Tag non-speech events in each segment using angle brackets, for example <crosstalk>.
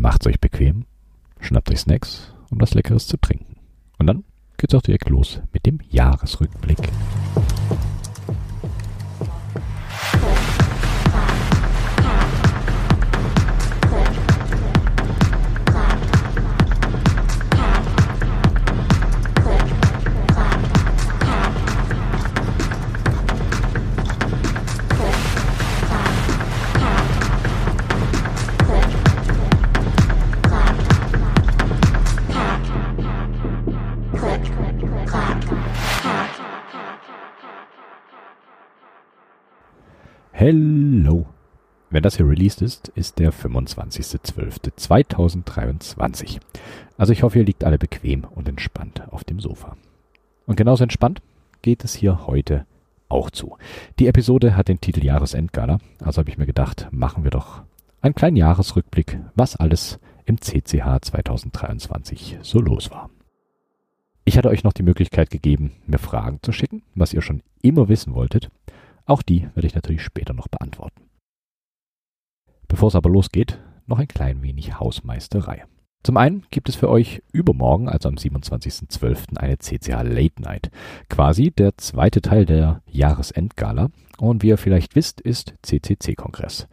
Macht's euch bequem, schnappt euch Snacks, um was Leckeres zu trinken. Und dann geht's auch direkt los mit dem Jahresrückblick. Hello. Wenn das hier released ist, ist der 25.12.2023. Also ich hoffe, ihr liegt alle bequem und entspannt auf dem Sofa. Und genauso entspannt geht es hier heute auch zu. Die Episode hat den Titel Jahresendgala, also habe ich mir gedacht, machen wir doch einen kleinen Jahresrückblick, was alles im CCH 2023 so los war. Ich hatte euch noch die Möglichkeit gegeben, mir Fragen zu schicken, was ihr schon immer wissen wolltet. Auch die werde ich natürlich später noch beantworten. Bevor es aber losgeht, noch ein klein wenig Hausmeisterei. Zum einen gibt es für euch übermorgen, also am 27.12., eine CCH Late Night. Quasi der zweite Teil der Jahresendgala. Und wie ihr vielleicht wisst, ist CCC-Kongress.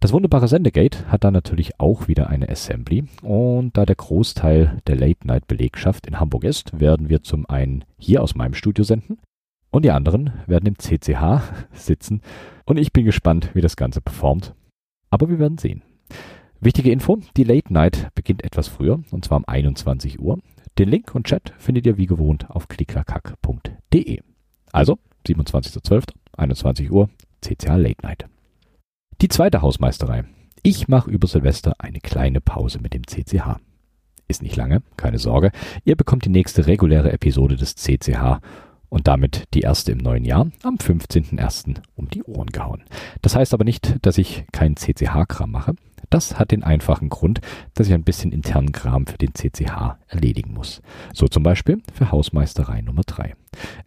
Das wunderbare Sendegate hat dann natürlich auch wieder eine Assembly. Und da der Großteil der Late Night Belegschaft in Hamburg ist, werden wir zum einen hier aus meinem Studio senden und die anderen werden im CCH sitzen und ich bin gespannt, wie das Ganze performt. Aber wir werden sehen. Wichtige Info, die Late Night beginnt etwas früher, und zwar um 21 Uhr. Den Link und Chat findet ihr wie gewohnt auf klickerkack.de. Also, 27.12., 21 Uhr, CCH Late Night. Die zweite Hausmeisterei. Ich mache über Silvester eine kleine Pause mit dem CCH. Ist nicht lange, keine Sorge. Ihr bekommt die nächste reguläre Episode des CCH und damit die erste im neuen Jahr am 15.01. um die Ohren gehauen. Das heißt aber nicht, dass ich keinen CCH-Kram mache. Das hat den einfachen Grund, dass ich ein bisschen internen Kram für den CCH erledigen muss. So zum Beispiel für Hausmeisterei Nummer 3.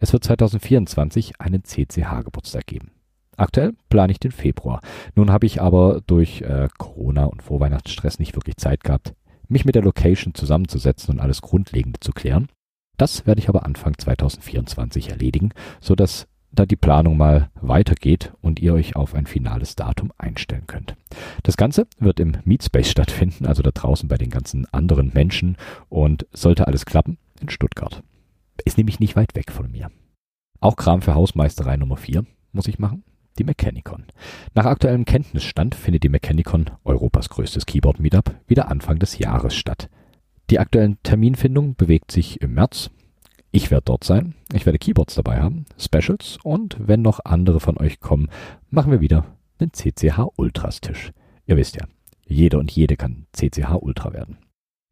Es wird 2024 einen CCH-Geburtstag geben. Aktuell plane ich den Februar. Nun habe ich aber durch äh, Corona und Vorweihnachtsstress nicht wirklich Zeit gehabt, mich mit der Location zusammenzusetzen und alles Grundlegende zu klären. Das werde ich aber Anfang 2024 erledigen, so dass da die Planung mal weitergeht und ihr euch auf ein finales Datum einstellen könnt. Das Ganze wird im Meetspace stattfinden, also da draußen bei den ganzen anderen Menschen und sollte alles klappen in Stuttgart. Ist nämlich nicht weit weg von mir. Auch Kram für Hausmeisterei Nummer 4 muss ich machen. Die Mechanicon. Nach aktuellem Kenntnisstand findet die Mechanicon, Europas größtes Keyboard-Meetup, wieder Anfang des Jahres statt. Die aktuelle Terminfindung bewegt sich im März. Ich werde dort sein. Ich werde Keyboards dabei haben, Specials und wenn noch andere von euch kommen, machen wir wieder einen CCH Ultras Tisch. Ihr wisst ja, jeder und jede kann CCH Ultra werden.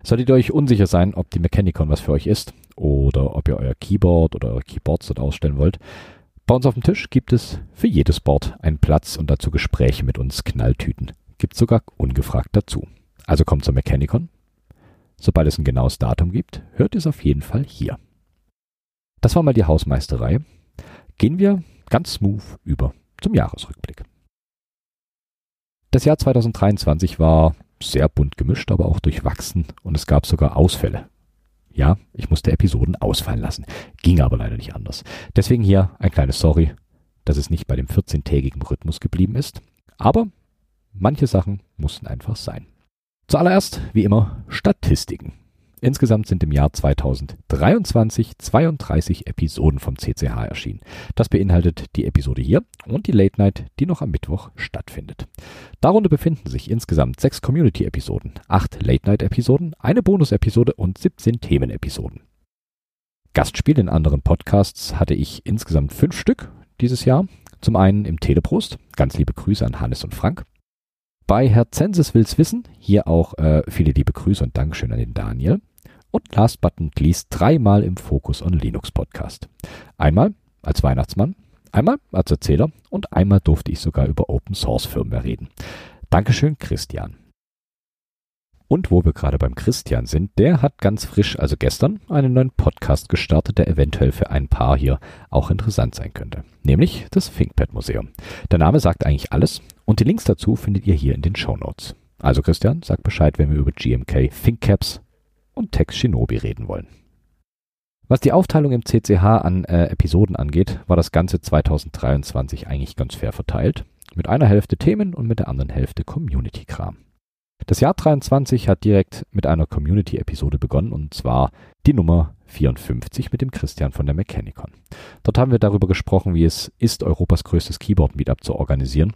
Solltet ihr euch unsicher sein, ob die Mechanicon was für euch ist oder ob ihr euer Keyboard oder eure Keyboards dort ausstellen wollt, bei uns auf dem Tisch gibt es für jedes Board einen Platz und dazu Gespräche mit uns Knalltüten. Gibt sogar ungefragt dazu. Also kommt zur Mechanicon, Sobald es ein genaues Datum gibt, hört es auf jeden Fall hier. Das war mal die Hausmeisterei. Gehen wir ganz smooth über zum Jahresrückblick. Das Jahr 2023 war sehr bunt gemischt, aber auch durchwachsen und es gab sogar Ausfälle. Ja, ich musste Episoden ausfallen lassen. Ging aber leider nicht anders. Deswegen hier ein kleines Sorry, dass es nicht bei dem 14-tägigen Rhythmus geblieben ist. Aber manche Sachen mussten einfach sein. Zuallererst, wie immer, Statistiken. Insgesamt sind im Jahr 2023 32 Episoden vom CCH erschienen. Das beinhaltet die Episode hier und die Late Night, die noch am Mittwoch stattfindet. Darunter befinden sich insgesamt sechs Community-Episoden, acht Late Night-Episoden, eine Bonus-Episode und 17 Themenepisoden. Gastspiele in anderen Podcasts hatte ich insgesamt fünf Stück dieses Jahr. Zum einen im Teleprost. Ganz liebe Grüße an Hannes und Frank bei Herr Zensis will's wissen. Hier auch äh, viele liebe Grüße und Dankeschön an den Daniel. Und last but not least dreimal im Focus on Linux Podcast. Einmal als Weihnachtsmann, einmal als Erzähler und einmal durfte ich sogar über Open Source Firmware reden. Dankeschön, Christian. Und wo wir gerade beim Christian sind, der hat ganz frisch, also gestern, einen neuen Podcast gestartet, der eventuell für ein paar hier auch interessant sein könnte. Nämlich das ThinkPad Museum. Der Name sagt eigentlich alles und die Links dazu findet ihr hier in den Show Notes. Also Christian, sag Bescheid, wenn wir über GMK, ThinkCaps und Tex Shinobi reden wollen. Was die Aufteilung im CCH an äh, Episoden angeht, war das Ganze 2023 eigentlich ganz fair verteilt. Mit einer Hälfte Themen und mit der anderen Hälfte Community-Kram. Das Jahr 23 hat direkt mit einer Community-Episode begonnen und zwar die Nummer 54 mit dem Christian von der Mechanicon. Dort haben wir darüber gesprochen, wie es ist, Europas größtes Keyboard-Meetup zu organisieren,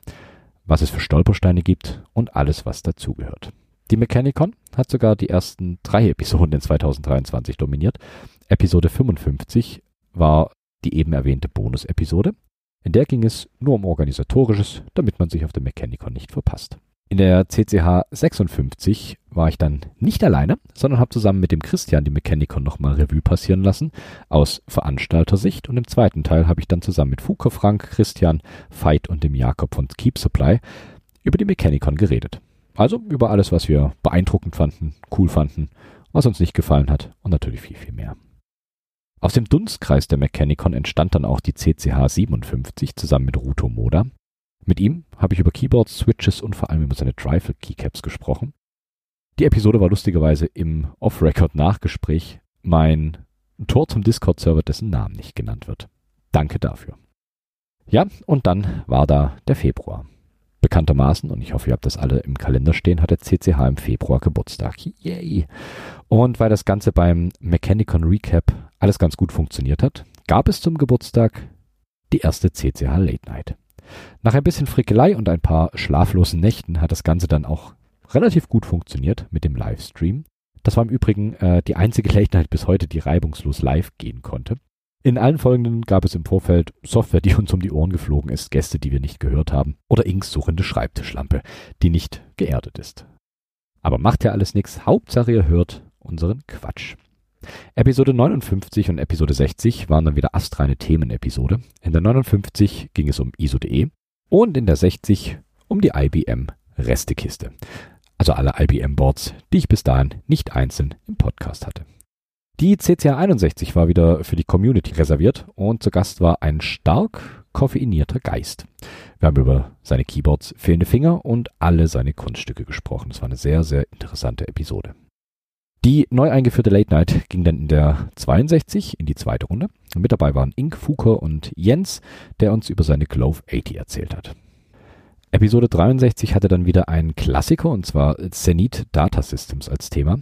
was es für Stolpersteine gibt und alles, was dazugehört. Die Mechanicon hat sogar die ersten drei Episoden in 2023 dominiert. Episode 55 war die eben erwähnte Bonus-Episode. In der ging es nur um Organisatorisches, damit man sich auf der Mechanicon nicht verpasst. In der CCH 56 war ich dann nicht alleine, sondern habe zusammen mit dem Christian die Mechanicon nochmal Revue passieren lassen, aus Veranstaltersicht. Und im zweiten Teil habe ich dann zusammen mit Fuko Frank, Christian, Veit und dem Jakob von Keep Supply über die Mechanicon geredet. Also über alles, was wir beeindruckend fanden, cool fanden, was uns nicht gefallen hat und natürlich viel, viel mehr. Aus dem Dunstkreis der Mechanicon entstand dann auch die CCH 57 zusammen mit Ruto Moda, mit ihm habe ich über Keyboards, Switches und vor allem über seine Trifle Keycaps gesprochen. Die Episode war lustigerweise im Off-Record-Nachgespräch mein Tor zum Discord-Server, dessen Namen nicht genannt wird. Danke dafür. Ja, und dann war da der Februar. Bekanntermaßen, und ich hoffe, ihr habt das alle im Kalender stehen, hat der CCH im Februar Geburtstag. Yay! Und weil das Ganze beim Mechanicon Recap alles ganz gut funktioniert hat, gab es zum Geburtstag die erste CCH Late Night. Nach ein bisschen Frickelei und ein paar schlaflosen Nächten hat das Ganze dann auch relativ gut funktioniert mit dem Livestream. Das war im Übrigen äh, die einzige <laughs> Gelegenheit bis heute, die reibungslos live gehen konnte. In allen folgenden gab es im Vorfeld Software, die <laughs> uns um die Ohren geflogen ist, Gäste, die wir nicht gehört haben, oder Inks suchende Schreibtischlampe, die nicht geerdet ist. Aber macht ja alles nichts, Hauptsache ihr hört unseren Quatsch. Episode 59 und Episode 60 waren dann wieder astreine Themenepisode. In der 59 ging es um ISO.de und in der 60 um die IBM Restekiste. Also alle IBM-Boards, die ich bis dahin nicht einzeln im Podcast hatte. Die CCA 61 war wieder für die Community reserviert und zu Gast war ein stark koffeinierter Geist. Wir haben über seine Keyboards, fehlende Finger und alle seine Kunststücke gesprochen. Es war eine sehr, sehr interessante Episode. Die neu eingeführte Late Night ging dann in der 62 in die zweite Runde. Mit dabei waren Ink, Fuker und Jens, der uns über seine Glove 80 erzählt hat. Episode 63 hatte dann wieder einen Klassiker und zwar Zenith Data Systems als Thema.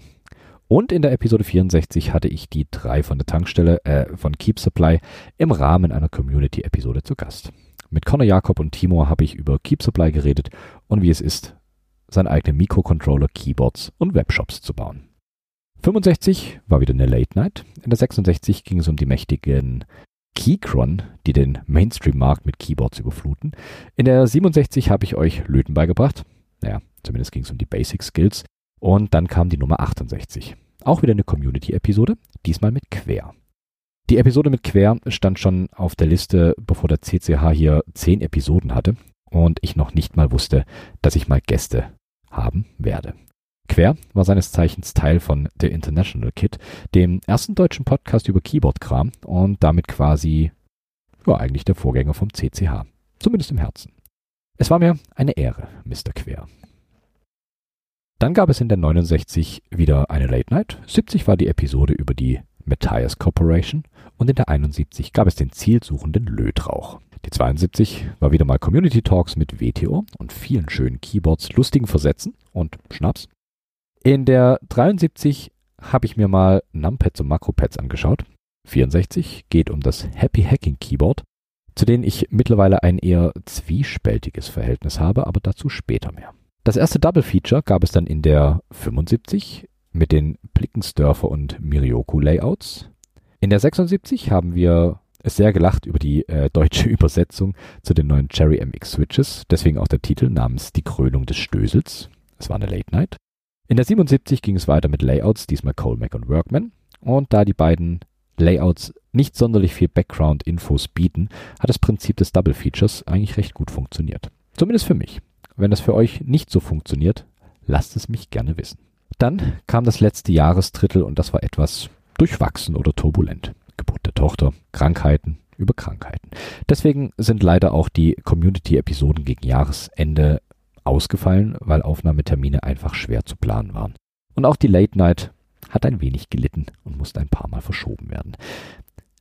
Und in der Episode 64 hatte ich die drei von der Tankstelle äh, von Keep Supply im Rahmen einer Community-Episode zu Gast. Mit Conor Jakob und Timor habe ich über Keep Supply geredet und wie es ist, seine eigenen Mikrocontroller, Keyboards und Webshops zu bauen. 65 war wieder eine Late Night. In der 66 ging es um die mächtigen Keychron, die den Mainstream-Markt mit Keyboards überfluten. In der 67 habe ich euch Löten beigebracht. Naja, zumindest ging es um die Basic Skills. Und dann kam die Nummer 68. Auch wieder eine Community-Episode, diesmal mit Quer. Die Episode mit Quer stand schon auf der Liste, bevor der CCH hier 10 Episoden hatte und ich noch nicht mal wusste, dass ich mal Gäste haben werde. Quer war seines Zeichens Teil von The International Kit, dem ersten deutschen Podcast über Keyboard-Kram und damit quasi ja, eigentlich der Vorgänger vom CCH. Zumindest im Herzen. Es war mir eine Ehre, Mr. Quer. Dann gab es in der 69 wieder eine Late Night. 70 war die Episode über die Matthias Corporation und in der 71 gab es den zielsuchenden Lötrauch. Die 72 war wieder mal Community Talks mit WTO und vielen schönen Keyboards, lustigen Versätzen und Schnaps. In der 73 habe ich mir mal Numpads und Makropads angeschaut. 64 geht um das Happy Hacking Keyboard, zu denen ich mittlerweile ein eher zwiespältiges Verhältnis habe, aber dazu später mehr. Das erste Double Feature gab es dann in der 75 mit den Blickensdörfer und Mirioku Layouts. In der 76 haben wir sehr gelacht über die äh, deutsche <laughs> Übersetzung zu den neuen Cherry MX Switches, deswegen auch der Titel namens Die Krönung des Stößels. Es war eine Late Night. In der 77 ging es weiter mit Layouts, diesmal Colemac und Workman. Und da die beiden Layouts nicht sonderlich viel Background-Infos bieten, hat das Prinzip des Double Features eigentlich recht gut funktioniert. Zumindest für mich. Wenn das für euch nicht so funktioniert, lasst es mich gerne wissen. Dann kam das letzte Jahresdrittel und das war etwas durchwachsen oder turbulent. Geburt der Tochter, Krankheiten über Krankheiten. Deswegen sind leider auch die Community-Episoden gegen Jahresende ausgefallen, weil Aufnahmetermine einfach schwer zu planen waren. Und auch die Late Night hat ein wenig gelitten und musste ein paar Mal verschoben werden.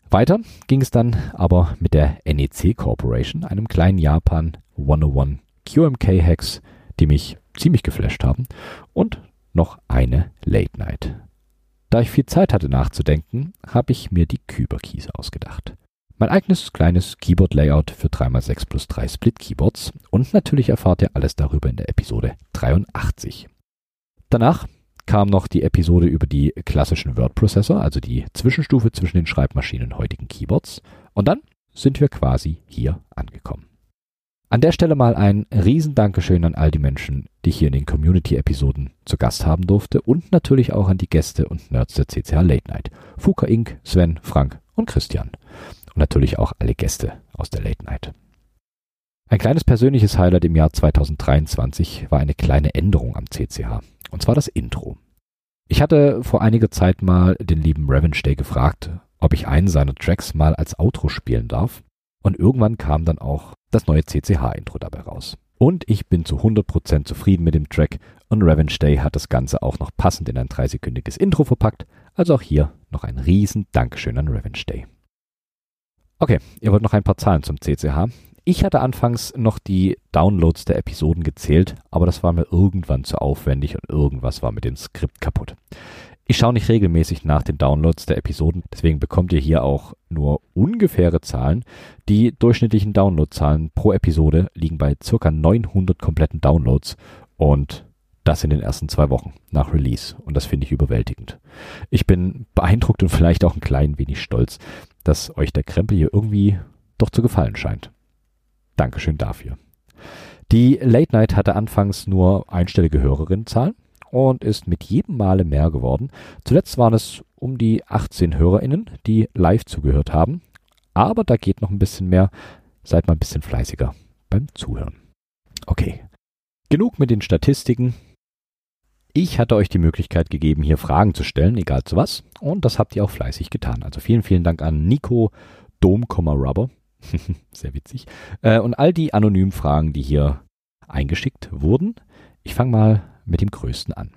Weiter ging es dann aber mit der NEC Corporation, einem kleinen Japan 101 QMK Hacks, die mich ziemlich geflasht haben und noch eine Late Night. Da ich viel Zeit hatte nachzudenken, habe ich mir die Kyber Keys ausgedacht. Mein eigenes kleines Keyboard-Layout für 3x6 plus 3 Split-Keyboards und natürlich erfahrt ihr alles darüber in der Episode 83. Danach kam noch die Episode über die klassischen Word-Processor, also die Zwischenstufe zwischen den Schreibmaschinen und heutigen Keyboards. Und dann sind wir quasi hier angekommen. An der Stelle mal ein Riesendankeschön an all die Menschen, die ich hier in den Community-Episoden zu Gast haben durfte und natürlich auch an die Gäste und Nerds der CCH Late Night. Fuka Inc., Sven, Frank und Christian. Und natürlich auch alle Gäste aus der Late Night. Ein kleines persönliches Highlight im Jahr 2023 war eine kleine Änderung am CCH. Und zwar das Intro. Ich hatte vor einiger Zeit mal den lieben Day gefragt, ob ich einen seiner Tracks mal als Outro spielen darf. Und irgendwann kam dann auch das neue CCH-Intro dabei raus. Und ich bin zu 100% zufrieden mit dem Track und Revenge Day hat das Ganze auch noch passend in ein dreisekündiges Intro verpackt. Also auch hier noch ein riesen Dankeschön an Revenge Day. Okay, ihr wollt noch ein paar Zahlen zum CCH. Ich hatte anfangs noch die Downloads der Episoden gezählt, aber das war mir irgendwann zu aufwendig und irgendwas war mit dem Skript kaputt. Ich schaue nicht regelmäßig nach den Downloads der Episoden, deswegen bekommt ihr hier auch nur ungefähre Zahlen. Die durchschnittlichen Downloadzahlen pro Episode liegen bei ca. 900 kompletten Downloads und das in den ersten zwei Wochen nach Release und das finde ich überwältigend. Ich bin beeindruckt und vielleicht auch ein klein wenig stolz, dass euch der Krempel hier irgendwie doch zu gefallen scheint. Dankeschön dafür. Die Late Night hatte anfangs nur einstellige Hörerinnenzahlen und ist mit jedem Male mehr geworden. Zuletzt waren es um die 18 HörerInnen, die live zugehört haben. Aber da geht noch ein bisschen mehr. Seid mal ein bisschen fleißiger beim Zuhören. Okay. Genug mit den Statistiken. Ich hatte euch die Möglichkeit gegeben, hier Fragen zu stellen, egal zu was. Und das habt ihr auch fleißig getan. Also vielen, vielen Dank an Nico Dom, Rubber. <laughs> Sehr witzig. Äh, und all die anonymen Fragen, die hier eingeschickt wurden. Ich fange mal mit dem größten an.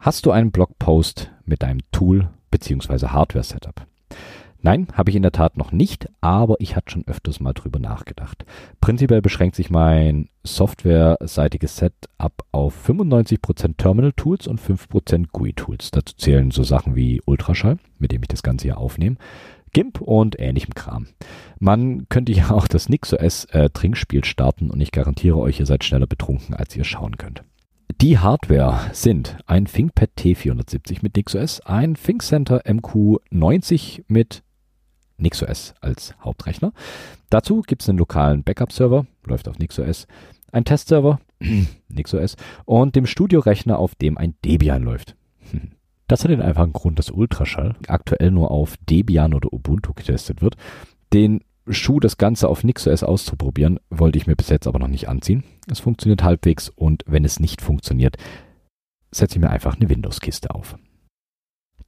Hast du einen Blogpost mit deinem Tool bzw. Hardware-Setup? Nein, habe ich in der Tat noch nicht, aber ich hatte schon öfters mal drüber nachgedacht. Prinzipiell beschränkt sich mein softwareseitiges Setup auf 95% Terminal-Tools und 5% GUI-Tools. Dazu zählen so Sachen wie Ultraschall, mit dem ich das Ganze hier aufnehme, GIMP und ähnlichem Kram. Man könnte ja auch das NixOS äh, Trinkspiel starten und ich garantiere euch, ihr seid schneller betrunken, als ihr schauen könnt. Die Hardware sind ein ThinkPad T470 mit NixOS, ein ThinkCenter MQ90 mit NixOS als Hauptrechner. Dazu gibt es einen lokalen Backup-Server, läuft auf NixOS, ein Testserver, <clears throat> NixOS und dem Studiorechner, auf dem ein Debian läuft. <laughs> Das hat den einfachen Grund, dass Ultraschall aktuell nur auf Debian oder Ubuntu getestet wird. Den Schuh, das Ganze auf NixOS auszuprobieren, wollte ich mir bis jetzt aber noch nicht anziehen. Es funktioniert halbwegs und wenn es nicht funktioniert, setze ich mir einfach eine Windows-Kiste auf.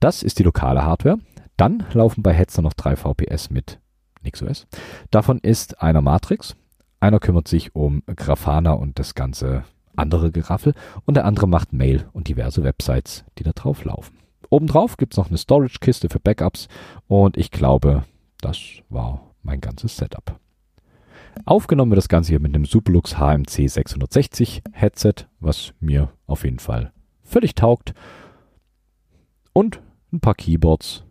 Das ist die lokale Hardware. Dann laufen bei Hetzer noch drei VPS mit NixOS. Davon ist einer Matrix, einer kümmert sich um Grafana und das ganze andere Geraffel und der andere macht Mail und diverse Websites, die da drauf laufen. Obendrauf gibt es noch eine Storage-Kiste für Backups und ich glaube, das war mein ganzes Setup. Aufgenommen wird das Ganze hier mit einem Superlux HMC 660 Headset, was mir auf jeden Fall völlig taugt. Und ein paar Keyboards,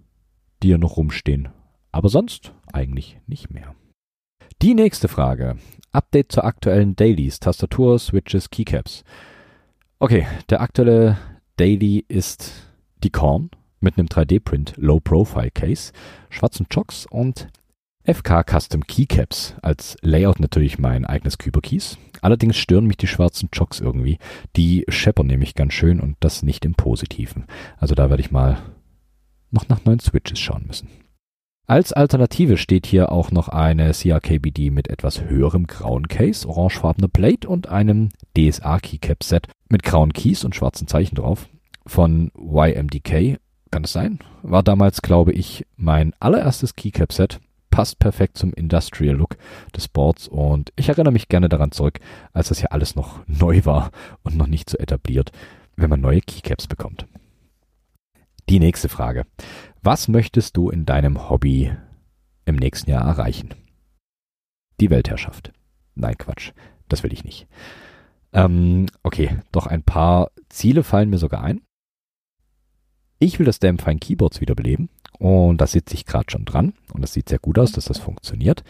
die hier noch rumstehen. Aber sonst eigentlich nicht mehr. Die nächste Frage. Update zur aktuellen Dailies, Tastatur, Switches, Keycaps. Okay, der aktuelle Daily ist die Korn mit einem 3D-Print Low Profile Case, schwarzen Chocks und FK Custom Keycaps. Als Layout natürlich mein eigenes Kyber Keys. Allerdings stören mich die schwarzen Chocks irgendwie. Die scheppern nämlich ganz schön und das nicht im Positiven. Also da werde ich mal noch nach neuen Switches schauen müssen. Als Alternative steht hier auch noch eine CRKBD mit etwas höherem grauen Case, orangefarbene Plate und einem DSA Keycap Set mit grauen Keys und schwarzen Zeichen drauf. Von YMDK, kann es sein? War damals, glaube ich, mein allererstes Keycap Set passt perfekt zum Industrial Look des Boards und ich erinnere mich gerne daran zurück, als das ja alles noch neu war und noch nicht so etabliert, wenn man neue Keycaps bekommt. Die nächste Frage. Was möchtest du in deinem Hobby im nächsten Jahr erreichen? Die Weltherrschaft. Nein, Quatsch. Das will ich nicht. Ähm, okay, doch ein paar Ziele fallen mir sogar ein. Ich will das Damn Fine Keyboards wiederbeleben und da sitze ich gerade schon dran und das sieht sehr gut aus, dass das funktioniert.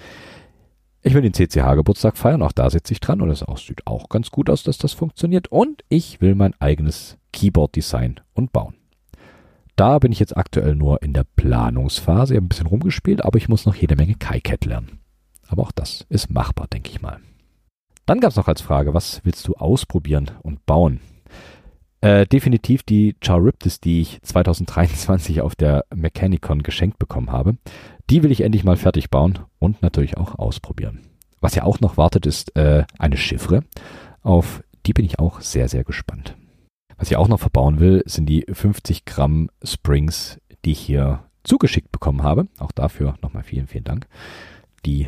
Ich will den CCH-Geburtstag feiern, auch da sitze ich dran und es sieht auch ganz gut aus, dass das funktioniert. Und ich will mein eigenes Keyboard design und bauen. Da bin ich jetzt aktuell nur in der Planungsphase. Ich habe ein bisschen rumgespielt, aber ich muss noch jede Menge KiCat lernen. Aber auch das ist machbar, denke ich mal. Dann gab es noch als Frage, was willst du ausprobieren und bauen? Äh, definitiv die Charybdis, die ich 2023 auf der Mechanicon geschenkt bekommen habe. Die will ich endlich mal fertig bauen und natürlich auch ausprobieren. Was ja auch noch wartet, ist äh, eine Chiffre. Auf die bin ich auch sehr, sehr gespannt. Was ich auch noch verbauen will, sind die 50 Gramm Springs, die ich hier zugeschickt bekommen habe. Auch dafür nochmal vielen, vielen Dank. Die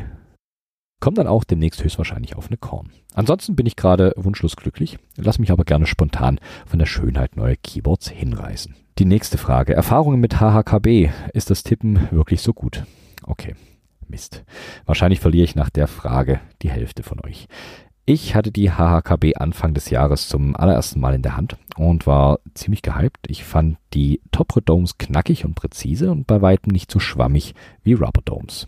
kommen dann auch demnächst höchstwahrscheinlich auf eine Korn. Ansonsten bin ich gerade wunschlos glücklich, lass mich aber gerne spontan von der Schönheit neuer Keyboards hinreißen. Die nächste Frage. Erfahrungen mit HHKB. Ist das Tippen wirklich so gut? Okay. Mist. Wahrscheinlich verliere ich nach der Frage die Hälfte von euch. Ich hatte die HHKB Anfang des Jahres zum allerersten Mal in der Hand und war ziemlich gehypt. Ich fand die Top Domes knackig und präzise und bei weitem nicht so schwammig wie Rubber Domes.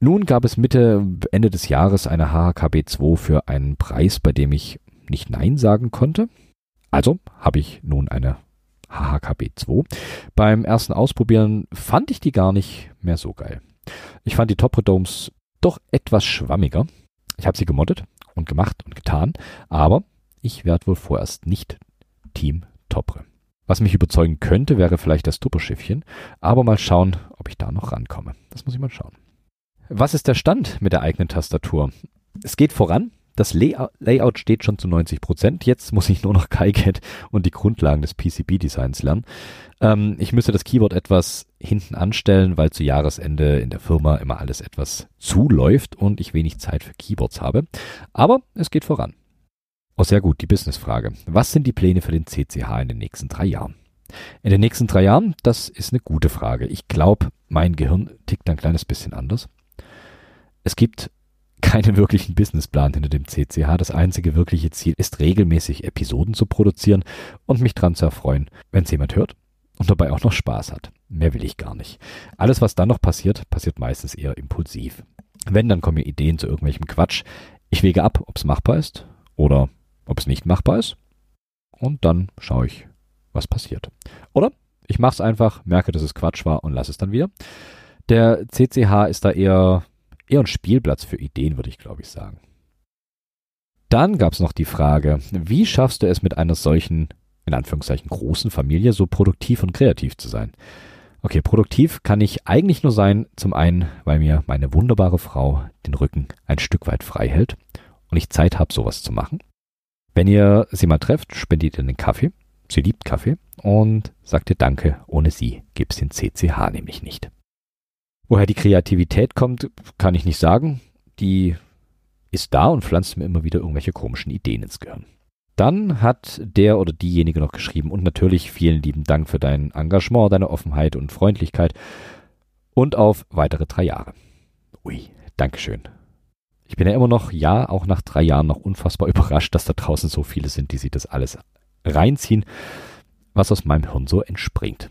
Nun gab es Mitte, Ende des Jahres eine HHKB 2 für einen Preis, bei dem ich nicht Nein sagen konnte. Also habe ich nun eine HHKB 2. Beim ersten Ausprobieren fand ich die gar nicht mehr so geil. Ich fand die Topredomes doch etwas schwammiger. Ich habe sie gemoddet und gemacht und getan, aber ich werde wohl vorerst nicht Team Topre. Was mich überzeugen könnte, wäre vielleicht das Tupperschiffchen, aber mal schauen, ob ich da noch rankomme. Das muss ich mal schauen. Was ist der Stand mit der eigenen Tastatur? Es geht voran. Das Layout steht schon zu 90 Prozent. Jetzt muss ich nur noch KiCad und die Grundlagen des PCB-Designs lernen. Ähm, ich müsste das Keyboard etwas hinten anstellen, weil zu Jahresende in der Firma immer alles etwas zuläuft und ich wenig Zeit für Keyboards habe. Aber es geht voran. Oh, sehr gut, die Businessfrage. Was sind die Pläne für den CCH in den nächsten drei Jahren? In den nächsten drei Jahren, das ist eine gute Frage. Ich glaube, mein Gehirn tickt ein kleines bisschen anders. Es gibt keinen wirklichen Businessplan hinter dem CCH. Das einzige wirkliche Ziel ist regelmäßig Episoden zu produzieren und mich dran zu erfreuen, wenn es jemand hört und dabei auch noch Spaß hat. Mehr will ich gar nicht. Alles, was dann noch passiert, passiert meistens eher impulsiv. Wenn, dann kommen mir Ideen zu irgendwelchem Quatsch. Ich wege ab, ob es machbar ist oder ob es nicht machbar ist. Und dann schaue ich, was passiert. Oder ich mache es einfach, merke, dass es Quatsch war und lasse es dann wieder. Der CCH ist da eher eher ein Spielplatz für Ideen, würde ich glaube ich sagen. Dann gab es noch die Frage, wie schaffst du es mit einer solchen, in Anführungszeichen, großen Familie so produktiv und kreativ zu sein? Okay, produktiv kann ich eigentlich nur sein, zum einen, weil mir meine wunderbare Frau den Rücken ein Stück weit frei hält und ich Zeit habe, sowas zu machen. Wenn ihr sie mal trefft, spendiert ihr einen Kaffee. Sie liebt Kaffee und sagt ihr Danke, ohne sie gibt's den CCH nämlich nicht. Woher die Kreativität kommt, kann ich nicht sagen. Die ist da und pflanzt mir immer wieder irgendwelche komischen Ideen ins Gehirn. Dann hat der oder diejenige noch geschrieben und natürlich vielen lieben Dank für dein Engagement, deine Offenheit und Freundlichkeit und auf weitere drei Jahre. Ui, Dankeschön. Ich bin ja immer noch, ja, auch nach drei Jahren noch unfassbar <laughs> überrascht, dass da draußen so viele sind, die sich das alles reinziehen, was aus meinem Hirn so entspringt.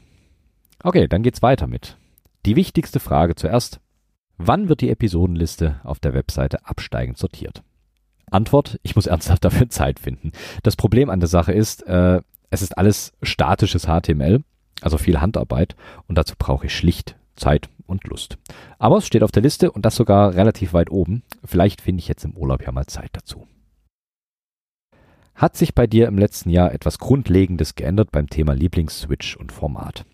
Okay, dann geht's weiter mit die wichtigste Frage zuerst. Wann wird die Episodenliste auf der Webseite absteigend sortiert? Antwort, ich muss ernsthaft dafür Zeit finden. Das Problem an der Sache ist, äh, es ist alles statisches HTML, also viel Handarbeit und dazu brauche ich schlicht Zeit und Lust. Aber es steht auf der Liste und das sogar relativ weit oben. Vielleicht finde ich jetzt im Urlaub ja mal Zeit dazu. Hat sich bei dir im letzten Jahr etwas Grundlegendes geändert beim Thema Lieblingsswitch und Format?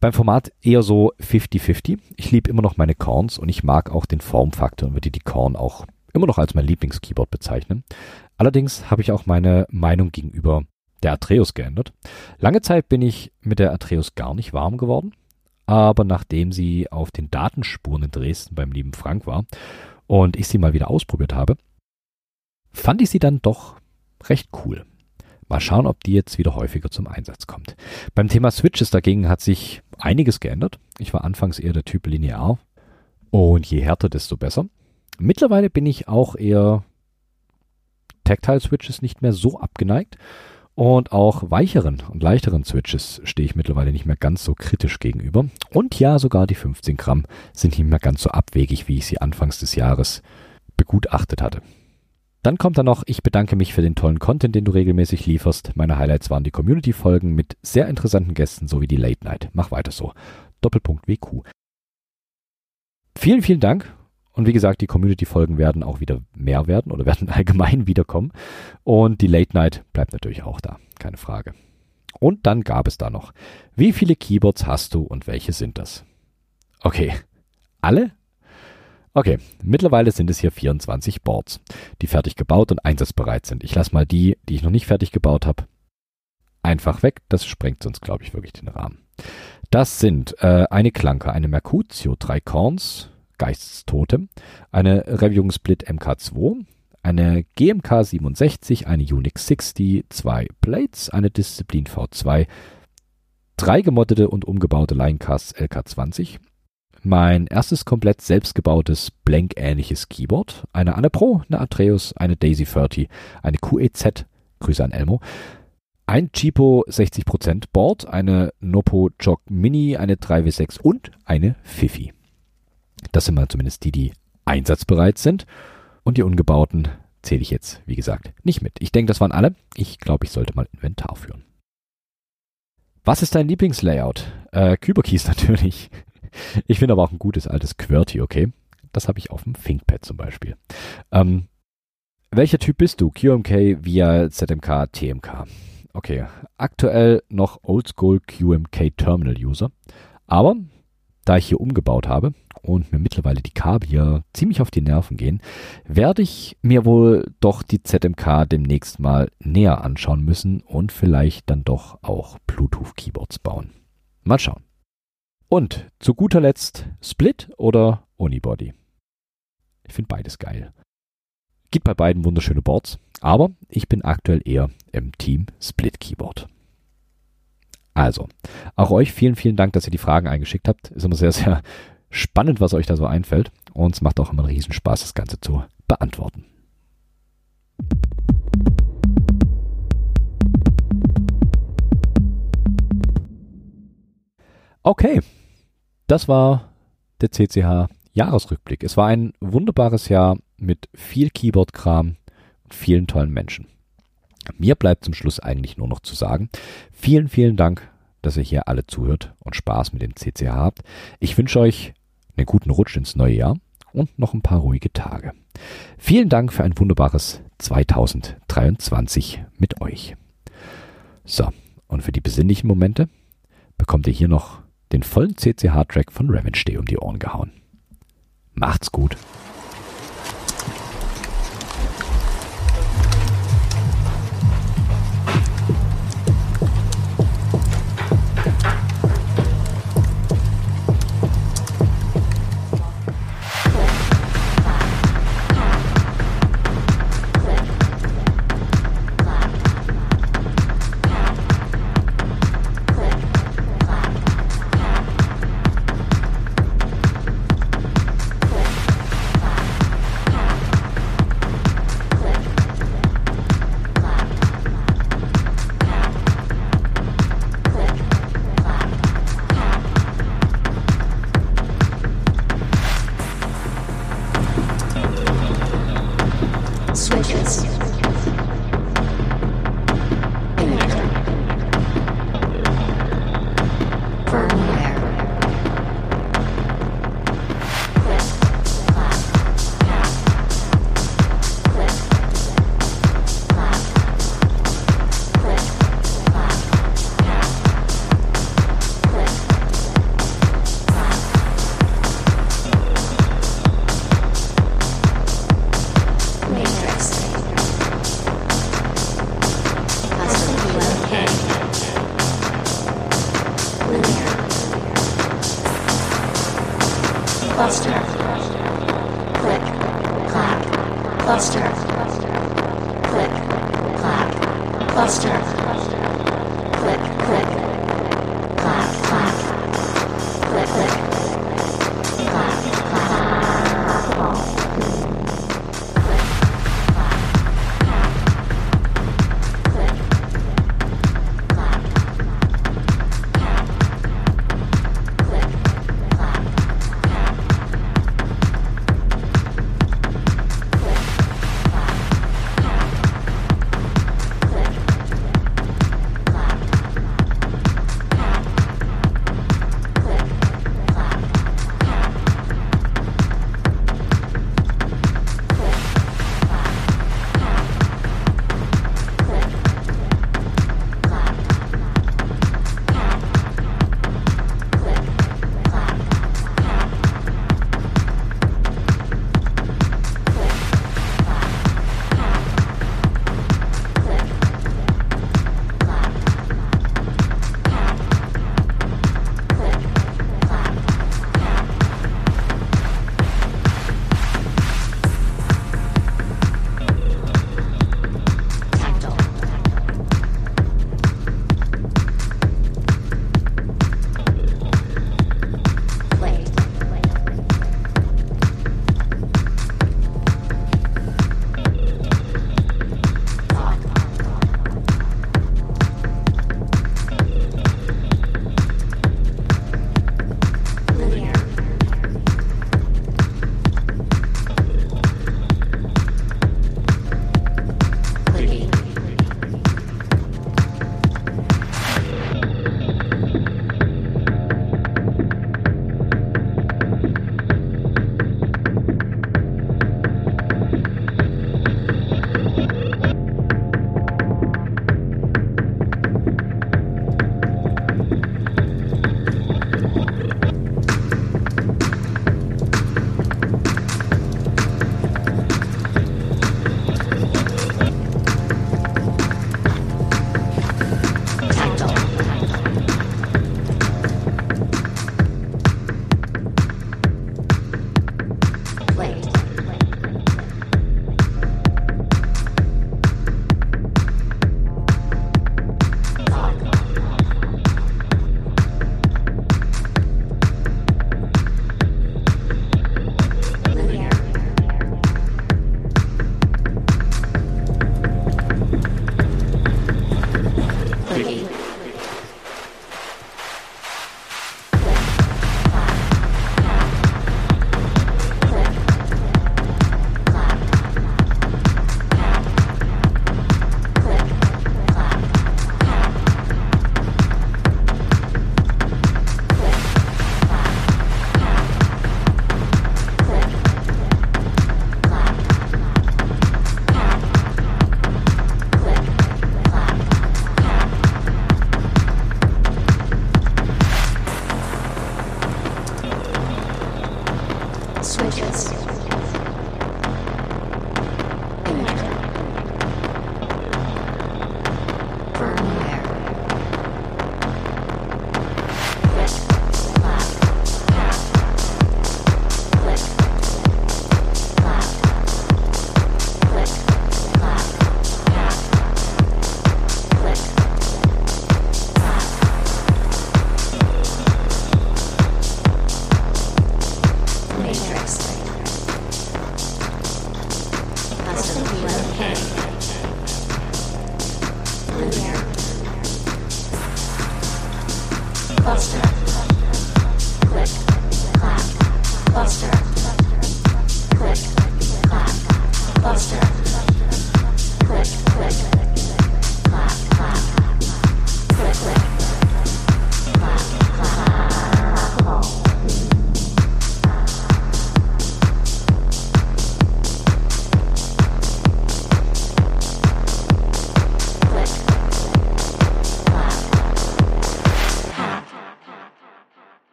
Beim Format eher so 50-50. Ich liebe immer noch meine Korns und ich mag auch den Formfaktor und würde die Korn auch immer noch als mein Lieblingskeyboard bezeichnen. Allerdings habe ich auch meine Meinung gegenüber der Atreus geändert. Lange Zeit bin ich mit der Atreus gar nicht warm geworden, aber nachdem sie auf den Datenspuren in Dresden beim lieben Frank war und ich sie mal wieder ausprobiert habe, fand ich sie dann doch recht cool. Mal schauen, ob die jetzt wieder häufiger zum Einsatz kommt. Beim Thema Switches dagegen hat sich einiges geändert. Ich war anfangs eher der Typ linear und je härter, desto besser. Mittlerweile bin ich auch eher Tactile Switches nicht mehr so abgeneigt und auch weicheren und leichteren Switches stehe ich mittlerweile nicht mehr ganz so kritisch gegenüber. Und ja, sogar die 15 Gramm sind nicht mehr ganz so abwegig, wie ich sie anfangs des Jahres begutachtet hatte. Dann kommt da noch, ich bedanke mich für den tollen Content, den du regelmäßig lieferst. Meine Highlights waren die Community-Folgen mit sehr interessanten Gästen sowie die Late Night. Mach weiter so. Doppelpunkt WQ. Vielen, vielen Dank. Und wie gesagt, die Community-Folgen werden auch wieder mehr werden oder <laughs> werden allgemein wiederkommen. Und die Late Night bleibt natürlich auch da. Keine Frage. Und dann gab es da noch. Wie viele Keyboards hast du und welche sind das? Okay. Alle? Okay, mittlerweile sind es hier 24 Boards, die fertig gebaut und einsatzbereit sind. Ich lasse mal die, die ich noch nicht fertig gebaut habe, einfach weg. Das sprengt sonst, glaube ich, wirklich den Rahmen. Das sind äh, eine Klanke, eine Mercutio, drei Korns, Geiststotem, eine Reviewing Split MK2, eine GMK 67, eine Unix 60, zwei Plates, eine Disziplin V2, drei gemoddete und umgebaute Linecasts LK20, mein erstes komplett selbstgebautes Blank-ähnliches Keyboard, eine Anne Pro, eine Atreus, eine Daisy 30, eine QEZ, Grüße an Elmo, ein Cheapo 60% Board, eine Nopo Jog Mini, eine 3W6 und eine Fifi. Das sind mal zumindest die, die einsatzbereit sind. Und die ungebauten zähle ich jetzt, wie gesagt, nicht mit. Ich denke, das waren alle. Ich glaube, ich sollte mal Inventar führen. Was ist dein Lieblingslayout? Äh, Kyberkeys <laughs> natürlich. Ich finde aber auch ein gutes altes QWERTY, okay? Das habe ich auf dem ThinkPad zum Beispiel. Ähm, welcher Typ bist du? QMK via ZMK, TMK. Okay, aktuell noch Oldschool QMK Terminal User. Aber da ich hier umgebaut habe und mir mittlerweile die Kabel hier ziemlich auf die Nerven gehen, werde ich mir wohl doch die ZMK demnächst mal näher anschauen müssen und vielleicht dann doch auch Bluetooth-Keyboards bauen. Mal schauen. Und zu guter Letzt Split oder Unibody. Ich finde beides geil. Gibt bei beiden wunderschöne Boards, aber ich bin aktuell eher im Team Split Keyboard. Also, auch euch vielen, vielen Dank, dass ihr die Fragen eingeschickt habt. Ist immer sehr, sehr spannend, was euch da so einfällt. Und es macht auch immer einen Riesenspaß, das Ganze zu beantworten. Okay, das war der CCH Jahresrückblick. Es war ein wunderbares Jahr mit viel Keyboard-Kram und vielen tollen Menschen. Mir bleibt zum Schluss eigentlich nur noch zu sagen, vielen, vielen Dank, dass ihr hier alle zuhört und Spaß mit dem CCH habt. Ich wünsche euch einen guten Rutsch ins neue Jahr und noch ein paar ruhige Tage. Vielen Dank für ein wunderbares 2023 mit euch. So, und für die besinnlichen Momente bekommt ihr hier noch den vollen CCH-Track von Ravage um die Ohren gehauen. Macht's gut.